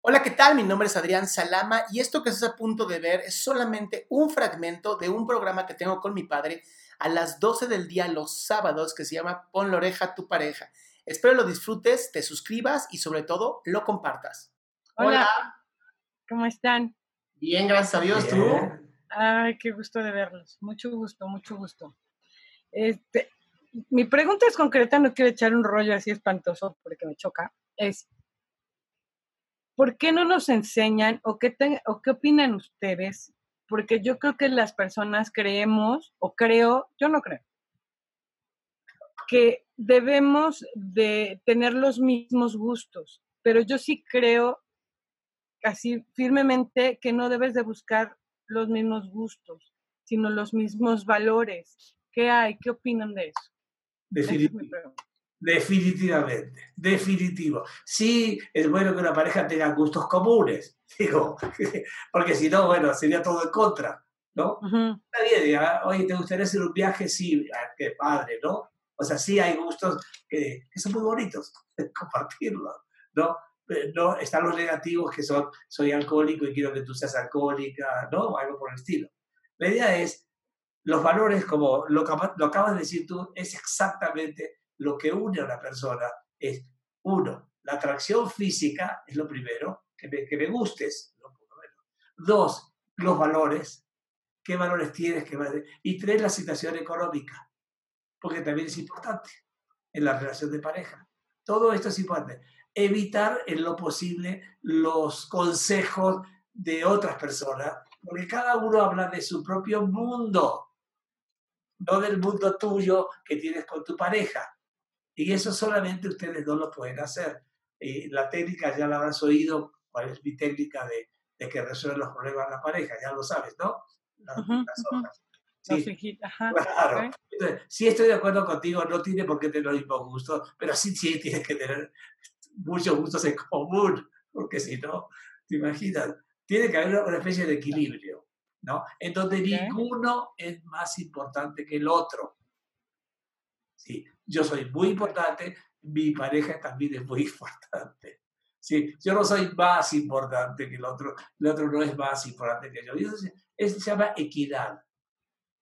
Hola, ¿qué tal? Mi nombre es Adrián Salama y esto que estás a punto de ver es solamente un fragmento de un programa que tengo con mi padre a las 12 del día los sábados que se llama Pon la oreja a tu pareja. Espero lo disfrutes, te suscribas y sobre todo lo compartas. Hola. ¿Cómo están? Bien, gracias a Dios, ¿tú? Ay, qué gusto de verlos. Mucho gusto, mucho gusto. Este, mi pregunta es concreta, no quiero echar un rollo así espantoso porque me choca. Es, ¿por qué no nos enseñan o qué, o qué opinan ustedes? Porque yo creo que las personas creemos, o creo, yo no creo, que debemos de tener los mismos gustos, pero yo sí creo así firmemente que no debes de buscar los mismos gustos, sino los mismos valores. ¿Qué hay? ¿Qué opinan de eso? Definitivamente, definitivo. Sí, es bueno que una pareja tenga gustos comunes, digo, porque si no, bueno, sería todo en contra, ¿no? Nadie diga, oye, ¿te gustaría hacer un viaje? Sí, ah, qué padre, ¿no? O sea, sí hay gustos que, son muy bonitos, compartirlos, ¿no? No, están los negativos que son, soy alcohólico y quiero que tú seas alcohólica, ¿no? Algo por el estilo. La idea es, los valores, como lo, lo acabas de decir tú, es exactamente lo que une a una persona es, uno, la atracción física, es lo primero, que me, que me gustes. Dos, los valores, qué valores tienes, qué y tres, la situación económica, porque también es importante en la relación de pareja. Todo esto es importante. Evitar en lo posible los consejos de otras personas, porque cada uno habla de su propio mundo, no del mundo tuyo que tienes con tu pareja. Y eso solamente ustedes dos lo pueden hacer. Y la técnica ya la habrás oído, cuál es mi técnica de, de que resuelve los problemas de la pareja, ya lo sabes, ¿no? Las, hojas. Sí, claro. sí estoy de acuerdo contigo, no tiene por qué tener los mismos gustos, pero sí, sí tienes que tener muchos gustos en común, porque si no, te imaginas, tiene que haber una especie de equilibrio, ¿no? En donde ninguno es más importante que el otro. Sí, yo soy muy importante, mi pareja también es muy importante. Sí, yo no soy más importante que el otro, el otro no es más importante que yo. eso se, se llama equidad.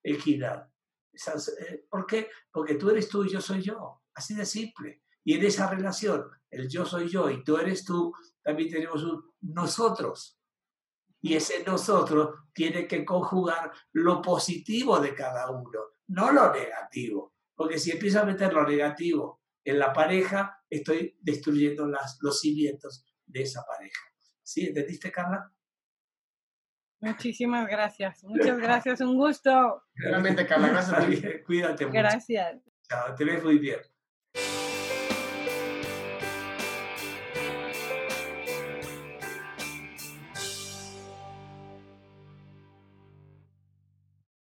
Equidad. Eh, ¿Por qué? Porque tú eres tú y yo soy yo. Así de simple. Y en esa relación, el yo soy yo y tú eres tú, también tenemos un nosotros. Y ese nosotros tiene que conjugar lo positivo de cada uno, no lo negativo. Porque si empiezo a meter lo negativo en la pareja, estoy destruyendo las, los cimientos de esa pareja. ¿Sí? ¿Entendiste, Carla? Muchísimas gracias. Muchas gracias. Un gusto. Realmente, Carla. Gracias. Cuídate mucho. Gracias. Chao, te ves muy bien.